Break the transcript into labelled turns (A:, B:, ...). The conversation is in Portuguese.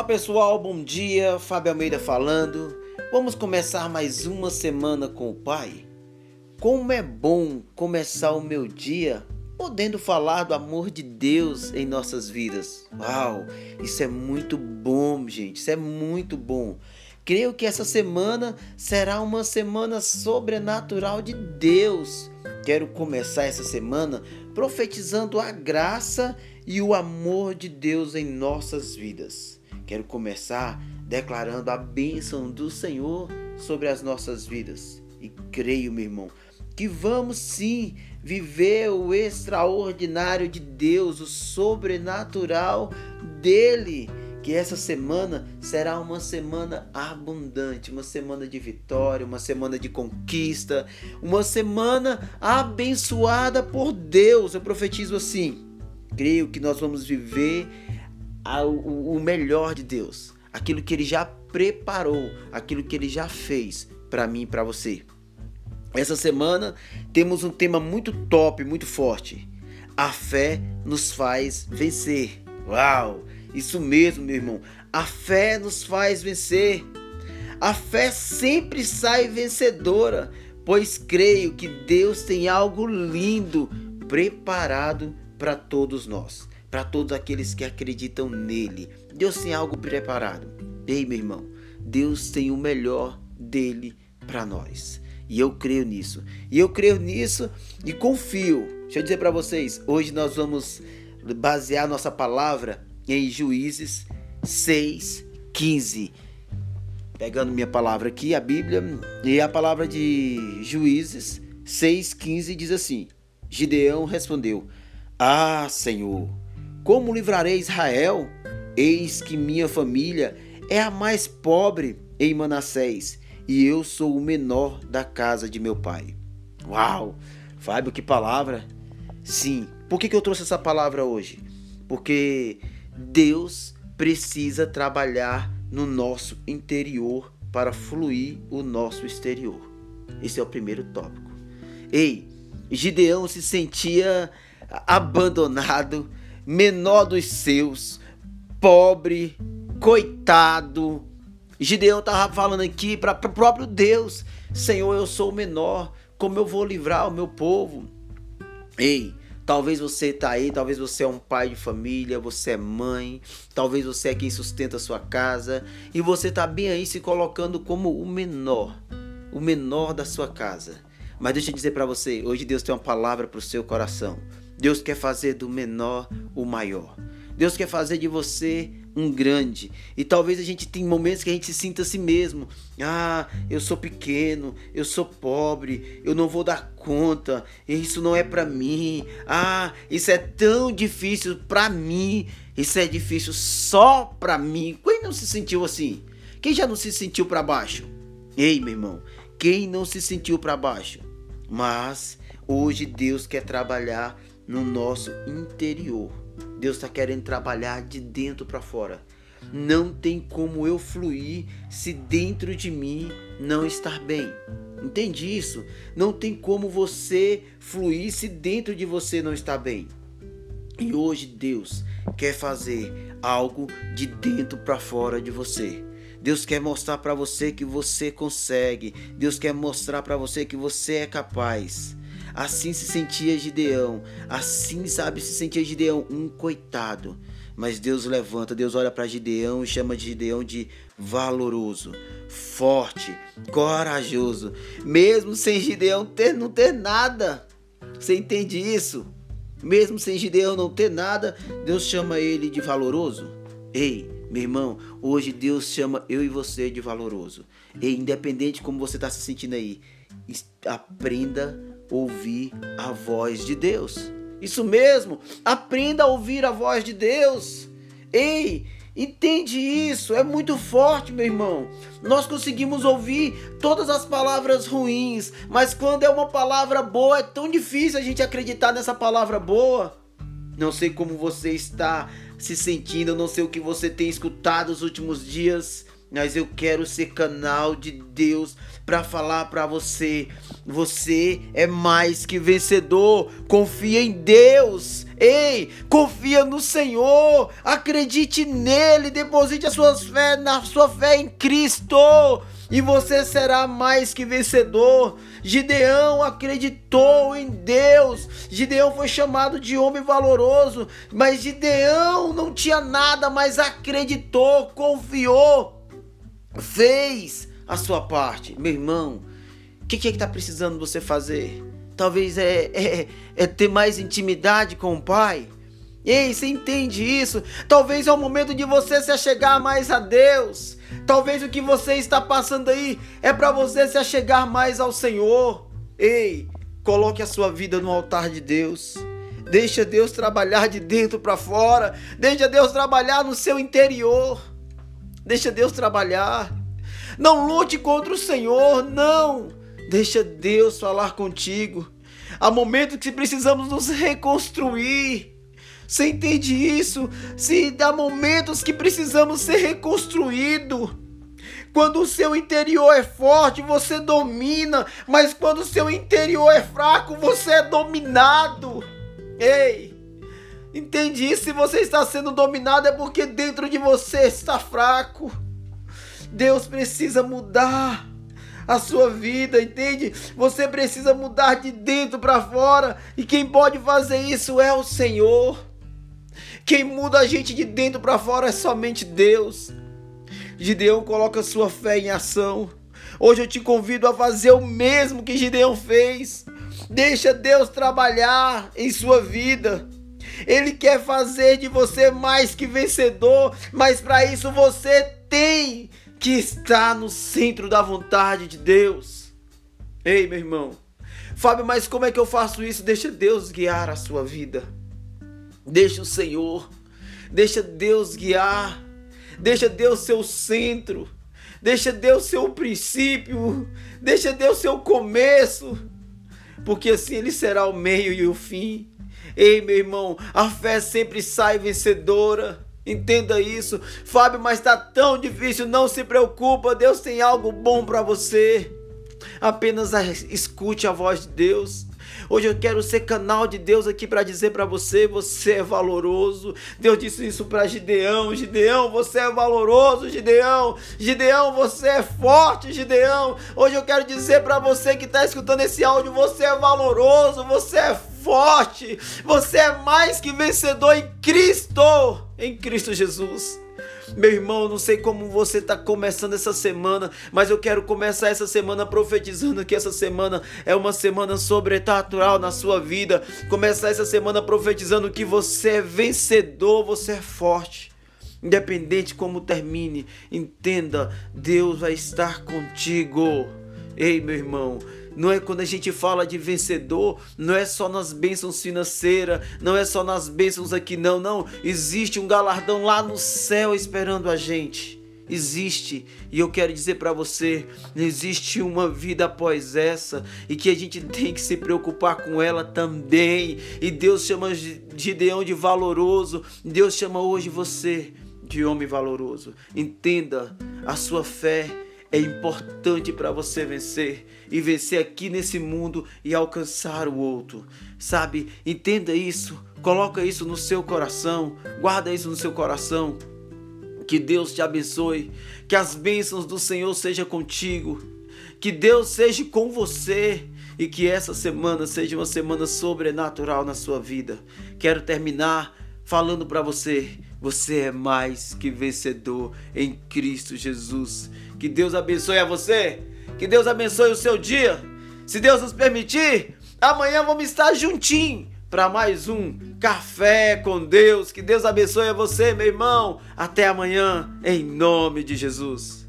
A: Olá pessoal, bom dia. Fábio Almeida falando. Vamos começar mais uma semana com o Pai. Como é bom começar o meu dia podendo falar do amor de Deus em nossas vidas. Uau, isso é muito bom, gente. Isso é muito bom. Creio que essa semana será uma semana sobrenatural de Deus. Quero começar essa semana profetizando a graça e o amor de Deus em nossas vidas. Quero começar declarando a bênção do Senhor sobre as nossas vidas. E creio, meu irmão, que vamos sim viver o extraordinário de Deus, o sobrenatural dele. Que essa semana será uma semana abundante, uma semana de vitória, uma semana de conquista, uma semana abençoada por Deus. Eu profetizo assim. Creio que nós vamos viver o melhor de Deus, aquilo que Ele já preparou, aquilo que Ele já fez para mim e para você. Essa semana temos um tema muito top, muito forte. A fé nos faz vencer. Uau! Isso mesmo, meu irmão. A fé nos faz vencer. A fé sempre sai vencedora, pois creio que Deus tem algo lindo preparado para todos nós para todos aqueles que acreditam nele. Deus tem algo preparado. Ei, meu irmão, Deus tem o melhor dele para nós. E eu creio nisso. E eu creio nisso e confio. Deixa eu dizer para vocês, hoje nós vamos basear nossa palavra em Juízes 6:15. Pegando minha palavra aqui, a Bíblia, e a palavra de Juízes 6:15 diz assim: Gideão respondeu: Ah, Senhor, como livrarei Israel? Eis que minha família é a mais pobre em Manassés e eu sou o menor da casa de meu pai. Uau! Fábio, que palavra! Sim, por que, que eu trouxe essa palavra hoje? Porque Deus precisa trabalhar no nosso interior para fluir o nosso exterior. Esse é o primeiro tópico. Ei, Gideão se sentia abandonado, menor dos seus, pobre, coitado. Gideão estava falando aqui para o próprio Deus: Senhor, eu sou o menor, como eu vou livrar o meu povo? Ei, talvez você está aí, talvez você é um pai de família, você é mãe, talvez você é quem sustenta a sua casa e você está bem aí se colocando como o menor, o menor da sua casa. Mas deixa eu dizer para você, hoje Deus tem uma palavra para o seu coração. Deus quer fazer do menor o maior. Deus quer fazer de você um grande. E talvez a gente tenha momentos que a gente sinta assim mesmo. Ah, eu sou pequeno, eu sou pobre, eu não vou dar conta, isso não é para mim. Ah, isso é tão difícil para mim, isso é difícil só para mim. Quem não se sentiu assim? Quem já não se sentiu para baixo? Ei, meu irmão, quem não se sentiu para baixo? Mas hoje Deus quer trabalhar no nosso interior. Deus está querendo trabalhar de dentro para fora. Não tem como eu fluir se dentro de mim não estar bem. Entende isso? Não tem como você fluir se dentro de você não está bem. E hoje Deus quer fazer algo de dentro para fora de você. Deus quer mostrar para você que você consegue. Deus quer mostrar para você que você é capaz. Assim se sentia Gideão. Assim, sabe, se sentia Gideão, um coitado. Mas Deus levanta, Deus olha para Gideão e chama de Gideão de valoroso, forte, corajoso. Mesmo sem Gideão ter, não ter nada. Você entende isso? Mesmo sem Gideão não ter nada, Deus chama ele de valoroso. Ei, meu irmão, hoje Deus chama eu e você de valoroso. E independente de como você está se sentindo aí, aprenda ouvir a voz de Deus. Isso mesmo, aprenda a ouvir a voz de Deus. Ei, entende isso? É muito forte, meu irmão. Nós conseguimos ouvir todas as palavras ruins, mas quando é uma palavra boa, é tão difícil a gente acreditar nessa palavra boa. Não sei como você está se sentindo, não sei o que você tem escutado nos últimos dias, mas eu quero ser canal de Deus para falar para você. Você é mais que vencedor. Confia em Deus. Ei, confia no Senhor. Acredite nele. Deposite a sua fé na sua fé em Cristo e você será mais que vencedor. Gideão acreditou em Deus. Gideão foi chamado de homem valoroso, mas Gideão não tinha nada, mas acreditou, confiou, fez a sua parte. Meu irmão, o que, que é que está precisando você fazer? Talvez é, é, é ter mais intimidade com o Pai. Ei, você entende isso? Talvez é o momento de você se achegar mais a Deus. Talvez o que você está passando aí é para você se achegar mais ao Senhor. Ei, coloque a sua vida no altar de Deus. Deixa Deus trabalhar de dentro para fora. Deixa Deus trabalhar no seu interior. Deixa Deus trabalhar. Não lute contra o Senhor, não. Deixa Deus falar contigo. Há momentos que precisamos nos reconstruir. Você entende isso? Se dá momentos que precisamos ser reconstruído. Quando o seu interior é forte, você domina, mas quando o seu interior é fraco, você é dominado. Ei, entende isso? Se você está sendo dominado é porque dentro de você está fraco. Deus precisa mudar a sua vida, entende? Você precisa mudar de dentro para fora, e quem pode fazer isso é o Senhor. Quem muda a gente de dentro para fora é somente Deus. Gideão coloca sua fé em ação. Hoje eu te convido a fazer o mesmo que Gideão fez. Deixa Deus trabalhar em sua vida. Ele quer fazer de você mais que vencedor, mas para isso você tem que estar no centro da vontade de Deus. Ei, meu irmão. Fábio, mas como é que eu faço isso? Deixa Deus guiar a sua vida. Deixa o Senhor, deixa Deus guiar, deixa Deus ser o centro, deixa Deus ser o princípio, deixa Deus ser o começo, porque assim ele será o meio e o fim. Ei, meu irmão, a fé sempre sai vencedora. Entenda isso. Fábio, mas está tão difícil, não se preocupa, Deus tem algo bom para você. Apenas escute a voz de Deus. Hoje eu quero ser canal de Deus aqui para dizer para você, você é valoroso. Deus disse isso para Gideão, Gideão, você é valoroso, Gideão. Gideão, você é forte, Gideão. Hoje eu quero dizer para você que está escutando esse áudio, você é valoroso, você é forte. Você é mais que vencedor em Cristo, em Cristo Jesus. Meu irmão, não sei como você está começando essa semana, mas eu quero começar essa semana profetizando que essa semana é uma semana sobrenatural na sua vida. Começar essa semana profetizando que você é vencedor, você é forte. Independente como termine, entenda, Deus vai estar contigo. Ei, meu irmão, não é quando a gente fala de vencedor, não é só nas bênçãos financeiras, não é só nas bênçãos aqui, não, não. Existe um galardão lá no céu esperando a gente. Existe, e eu quero dizer para você, existe uma vida após essa e que a gente tem que se preocupar com ela também. E Deus chama Gideão de valoroso, Deus chama hoje você de homem valoroso. Entenda, a sua fé é importante para você vencer e vencer aqui nesse mundo e alcançar o outro. Sabe? Entenda isso, coloca isso no seu coração, guarda isso no seu coração. Que Deus te abençoe, que as bênçãos do Senhor sejam contigo, que Deus seja com você e que essa semana seja uma semana sobrenatural na sua vida. Quero terminar falando para você: você é mais que vencedor em Cristo Jesus. Que Deus abençoe a você. Que Deus abençoe o seu dia. Se Deus nos permitir, amanhã vamos estar juntinho para mais um café com Deus. Que Deus abençoe a você, meu irmão. Até amanhã, em nome de Jesus.